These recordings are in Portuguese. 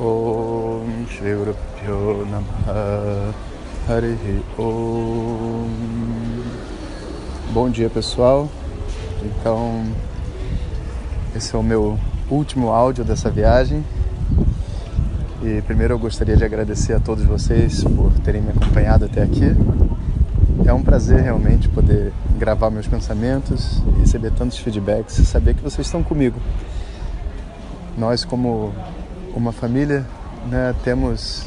Om Shri Guru Namaha Harihi Om Bom dia pessoal, então esse é o meu último áudio dessa viagem e primeiro eu gostaria de agradecer a todos vocês por terem me acompanhado até aqui. É um prazer realmente poder gravar meus pensamentos, receber tantos feedbacks e saber que vocês estão comigo. Nós como uma família, né, temos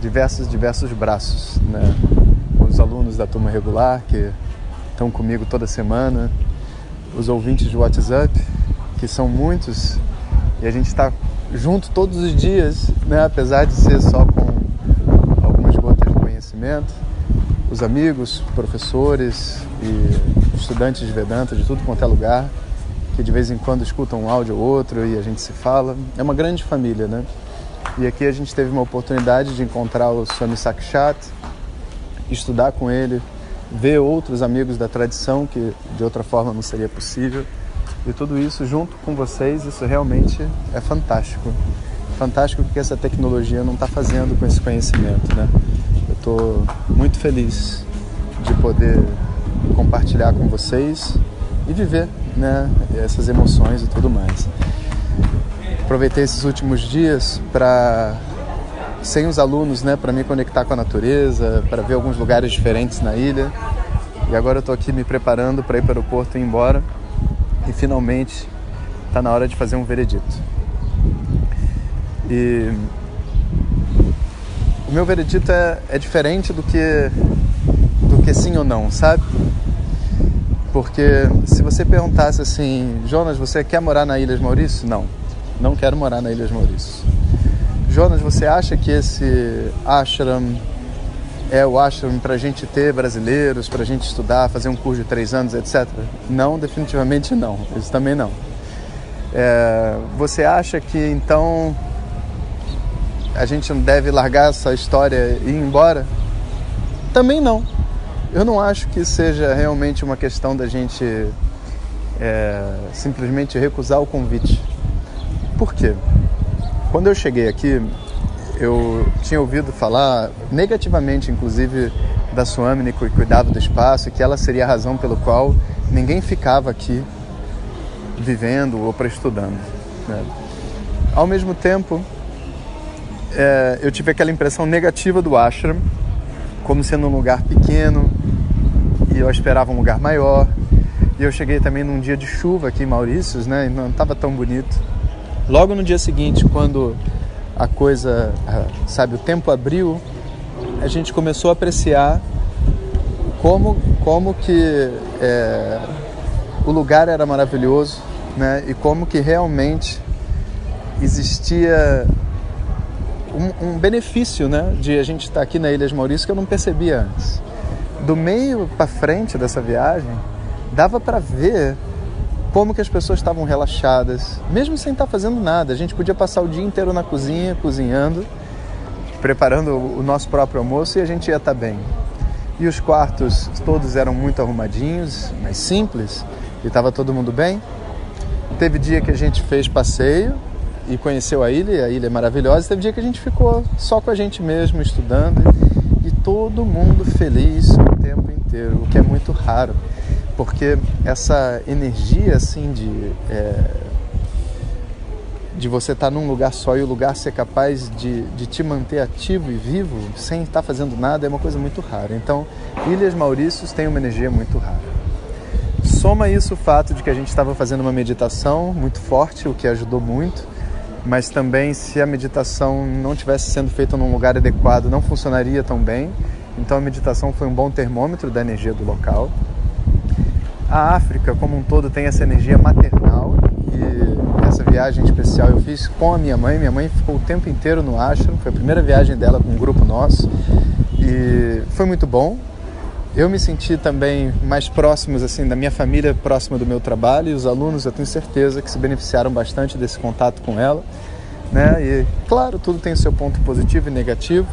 diversos, diversos braços. Né? Os alunos da turma regular que estão comigo toda semana, os ouvintes de WhatsApp, que são muitos, e a gente está junto todos os dias, né? apesar de ser só com algumas gotas de conhecimento. Os amigos, professores e estudantes de Vedanta de tudo quanto é lugar que de vez em quando escutam um áudio ou outro e a gente se fala. É uma grande família, né? E aqui a gente teve uma oportunidade de encontrar o Swami Sakshat, estudar com ele, ver outros amigos da tradição que de outra forma não seria possível. E tudo isso junto com vocês, isso realmente é fantástico. Fantástico porque essa tecnologia não está fazendo com esse conhecimento, né? Eu estou muito feliz de poder compartilhar com vocês e viver né, essas emoções e tudo mais. Aproveitei esses últimos dias para sem os alunos, né, para me conectar com a natureza, para ver alguns lugares diferentes na ilha. E agora eu estou aqui me preparando para ir para o aeroporto e ir embora. E finalmente está na hora de fazer um veredito. E o meu veredito é, é diferente do que do que sim ou não, sabe? Porque se você perguntasse assim, Jonas, você quer morar na Ilha de Maurício? Não, não quero morar na Ilha de Maurício. Jonas, você acha que esse ashram é o ashram para a gente ter brasileiros, para a gente estudar, fazer um curso de três anos, etc? Não, definitivamente não. Isso também não. É, você acha que então a gente não deve largar essa história e ir embora? Também não. Eu não acho que seja realmente uma questão da gente é, simplesmente recusar o convite. Por quê? Quando eu cheguei aqui, eu tinha ouvido falar negativamente, inclusive, da Suamini que cuidava do espaço que ela seria a razão pelo qual ninguém ficava aqui vivendo ou para estudando. Né? Ao mesmo tempo, é, eu tive aquela impressão negativa do ashram, como sendo um lugar pequeno, e eu esperava um lugar maior. E eu cheguei também num dia de chuva aqui em Maurícios, né? E não estava tão bonito. Logo no dia seguinte, quando a coisa, sabe, o tempo abriu, a gente começou a apreciar como, como que é, o lugar era maravilhoso, né? E como que realmente existia um, um benefício, né? De a gente estar aqui na Ilha de Maurício que eu não percebia antes do meio para frente dessa viagem, dava para ver como que as pessoas estavam relaxadas, mesmo sem estar tá fazendo nada. A gente podia passar o dia inteiro na cozinha, cozinhando, preparando o nosso próprio almoço e a gente ia estar tá bem. E os quartos todos eram muito arrumadinhos, mais simples, e estava todo mundo bem. Teve dia que a gente fez passeio e conheceu a ilha, e a ilha é maravilhosa. Teve dia que a gente ficou só com a gente mesmo, estudando e todo mundo feliz o tempo inteiro, o que é muito raro, porque essa energia assim de é, de você estar num lugar só e o lugar ser capaz de, de te manter ativo e vivo sem estar fazendo nada é uma coisa muito rara. Então, Ilhas Maurícios tem uma energia muito rara. Soma isso o fato de que a gente estava fazendo uma meditação muito forte, o que ajudou muito mas também se a meditação não tivesse sendo feita num lugar adequado, não funcionaria tão bem. Então a meditação foi um bom termômetro da energia do local. A África, como um todo, tem essa energia maternal e essa viagem especial eu fiz com a minha mãe. Minha mãe ficou o tempo inteiro no ashram, foi a primeira viagem dela com um grupo nosso e foi muito bom. Eu me senti também mais próximos assim da minha família, próxima do meu trabalho e os alunos eu tenho certeza que se beneficiaram bastante desse contato com ela, né? E claro, tudo tem o seu ponto positivo e negativo,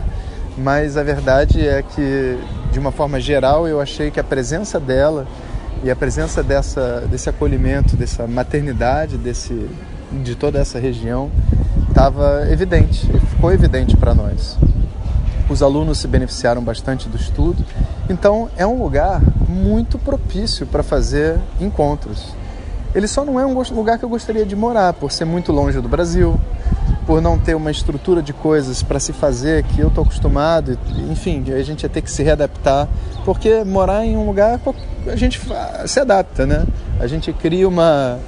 mas a verdade é que de uma forma geral eu achei que a presença dela e a presença dessa, desse acolhimento, dessa maternidade, desse, de toda essa região, estava evidente, ficou evidente para nós. Os alunos se beneficiaram bastante do estudo, então é um lugar muito propício para fazer encontros. Ele só não é um lugar que eu gostaria de morar, por ser muito longe do Brasil, por não ter uma estrutura de coisas para se fazer que eu estou acostumado, enfim, a gente ia ter que se readaptar, porque morar em um lugar a gente se adapta, né? A gente cria uma,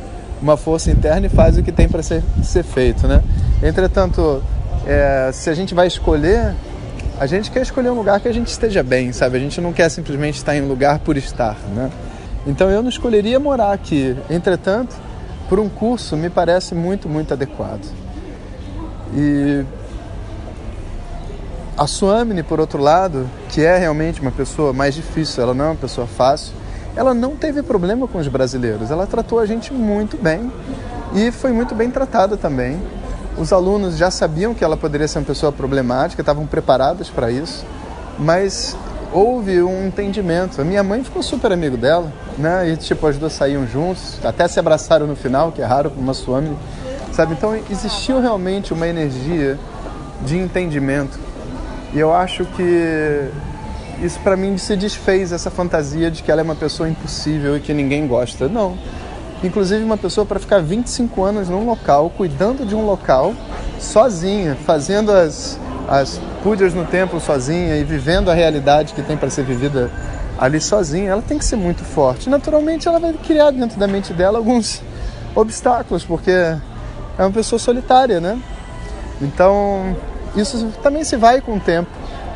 uma força interna e faz o que tem para ser, ser feito, né? Entretanto, é, se a gente vai escolher, a gente quer escolher um lugar que a gente esteja bem, sabe? A gente não quer simplesmente estar em um lugar por estar, né? Então eu não escolheria morar aqui. Entretanto, por um curso me parece muito, muito adequado. E a Suamini, por outro lado, que é realmente uma pessoa mais difícil, ela não é uma pessoa fácil, ela não teve problema com os brasileiros. Ela tratou a gente muito bem e foi muito bem tratada também. Os alunos já sabiam que ela poderia ser uma pessoa problemática, estavam preparados para isso, mas houve um entendimento. A minha mãe ficou super amigo dela, né? E tipo, as duas saíam juntos, até se abraçaram no final, que é raro para uma Suamini sabe? Então existiu realmente uma energia de entendimento e eu acho que isso para mim se desfez essa fantasia de que ela é uma pessoa impossível e que ninguém gosta. Não. Inclusive uma pessoa para ficar 25 anos num local, cuidando de um local, sozinha, fazendo as, as pujas no templo sozinha e vivendo a realidade que tem para ser vivida ali sozinha, ela tem que ser muito forte. Naturalmente ela vai criar dentro da mente dela alguns obstáculos, porque é uma pessoa solitária, né? Então, isso também se vai com o tempo,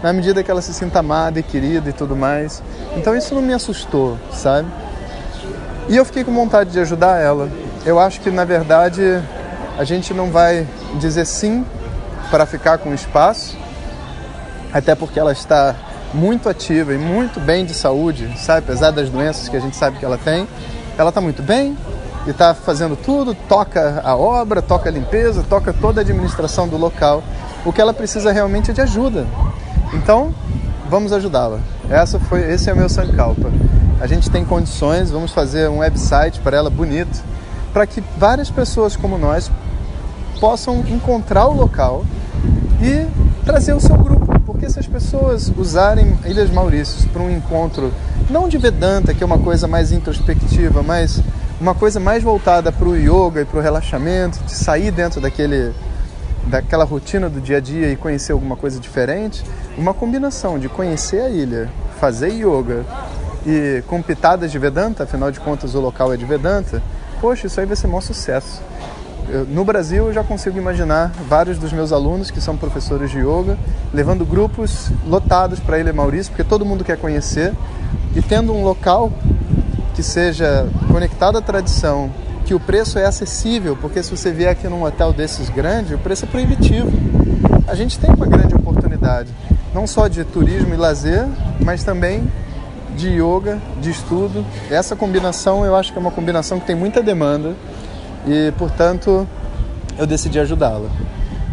na medida que ela se sinta amada e querida e tudo mais. Então, isso não me assustou, sabe? E eu fiquei com vontade de ajudar ela. Eu acho que, na verdade, a gente não vai dizer sim para ficar com espaço, até porque ela está muito ativa e muito bem de saúde, sabe? Apesar das doenças que a gente sabe que ela tem, ela está muito bem, e está fazendo tudo, toca a obra, toca a limpeza, toca toda a administração do local. O que ela precisa realmente é de ajuda. Então, vamos ajudá-la. Essa foi, esse é o meu Sankalpa. A gente tem condições, vamos fazer um website para ela bonito, para que várias pessoas como nós possam encontrar o local e trazer o seu grupo. Porque se as pessoas usarem Ilhas Maurícios para um encontro, não de Vedanta, que é uma coisa mais introspectiva, mas uma coisa mais voltada para o yoga e para o relaxamento, de sair dentro daquele daquela rotina do dia a dia e conhecer alguma coisa diferente, uma combinação de conhecer a ilha, fazer yoga e com pitadas de Vedanta, afinal de contas o local é de Vedanta, poxa, isso aí vai ser um sucesso. Eu, no Brasil eu já consigo imaginar vários dos meus alunos que são professores de yoga levando grupos lotados para Ilha Maurício, porque todo mundo quer conhecer e tendo um local que seja conectado à tradição, que o preço é acessível, porque se você vier aqui num hotel desses grande, o preço é proibitivo. A gente tem uma grande oportunidade, não só de turismo e lazer, mas também de yoga, de estudo. Essa combinação eu acho que é uma combinação que tem muita demanda e, portanto, eu decidi ajudá-la.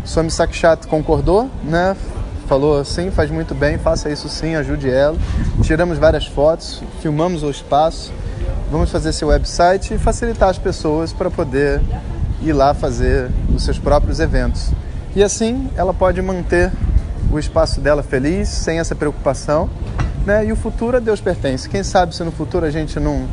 Swami Sakshat concordou, né? Falou sim, faz muito bem, faça isso sim, ajude ela. Tiramos várias fotos, filmamos o espaço Vamos fazer seu website e facilitar as pessoas para poder ir lá fazer os seus próprios eventos. E assim ela pode manter o espaço dela feliz, sem essa preocupação. Né? E o futuro a Deus pertence. Quem sabe se no futuro a gente não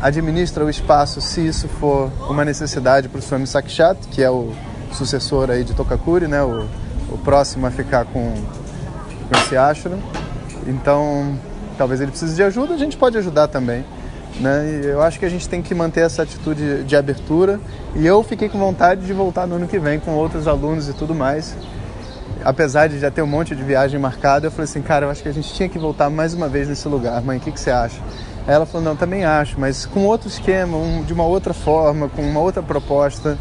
administra o espaço, se isso for uma necessidade para o Swami Sakshat, que é o sucessor aí de Tokakuri, né? o, o próximo a ficar com, com esse ashram. Então, talvez ele precise de ajuda, a gente pode ajudar também. Né? Eu acho que a gente tem que manter essa atitude de abertura. E eu fiquei com vontade de voltar no ano que vem com outros alunos e tudo mais. Apesar de já ter um monte de viagem marcada, eu falei assim, cara, eu acho que a gente tinha que voltar mais uma vez nesse lugar. Mãe, o que, que você acha? Aí ela falou, não, também acho, mas com outro esquema, um, de uma outra forma, com uma outra proposta.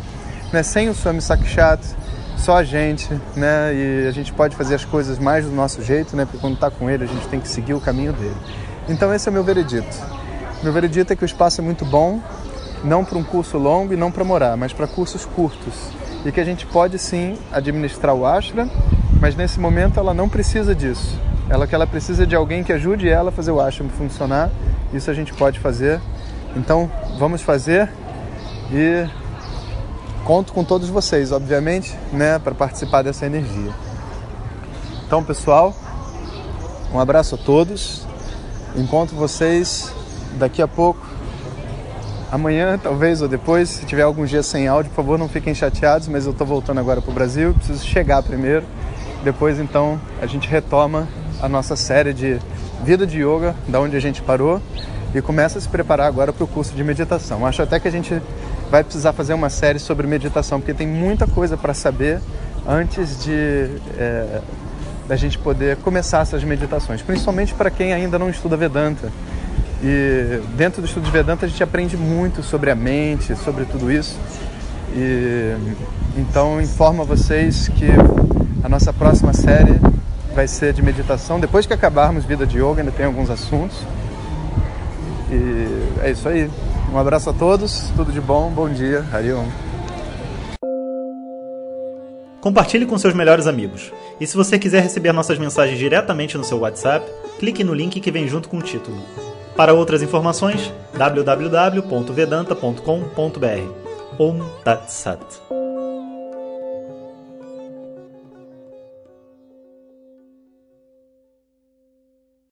né, sem o Swami Sakshat, só a gente, né, e a gente pode fazer as coisas mais do nosso jeito, né, porque quando está com ele a gente tem que seguir o caminho dele. Então esse é o meu veredito. Meu veredito é que o espaço é muito bom, não para um curso longo e não para morar, mas para cursos curtos. E que a gente pode sim administrar o ashra, mas nesse momento ela não precisa disso. Ela que ela precisa de alguém que ajude ela a fazer o ashram funcionar. Isso a gente pode fazer. Então, vamos fazer e conto com todos vocês, obviamente, né, para participar dessa energia. Então, pessoal, um abraço a todos. Encontro vocês daqui a pouco amanhã, talvez, ou depois. Se tiver alguns dias sem áudio, por favor, não fiquem chateados, mas eu estou voltando agora para o Brasil, preciso chegar primeiro. Depois, então, a gente retoma a nossa série de vida de yoga, da onde a gente parou, e começa a se preparar agora para o curso de meditação. Acho até que a gente vai precisar fazer uma série sobre meditação, porque tem muita coisa para saber antes de é, da gente poder começar essas meditações, principalmente para quem ainda não estuda Vedanta. E dentro do estudo de Vedanta a gente aprende muito sobre a mente, sobre tudo isso. E então informo a vocês que a nossa próxima série vai ser de meditação. Depois que acabarmos Vida de Yoga, ainda tem alguns assuntos. E é isso aí. Um abraço a todos, tudo de bom, bom dia, Hariom. Compartilhe com seus melhores amigos. E se você quiser receber nossas mensagens diretamente no seu WhatsApp, clique no link que vem junto com o título. Para outras informações, www.vedanta.com.br. Om Tat Sat.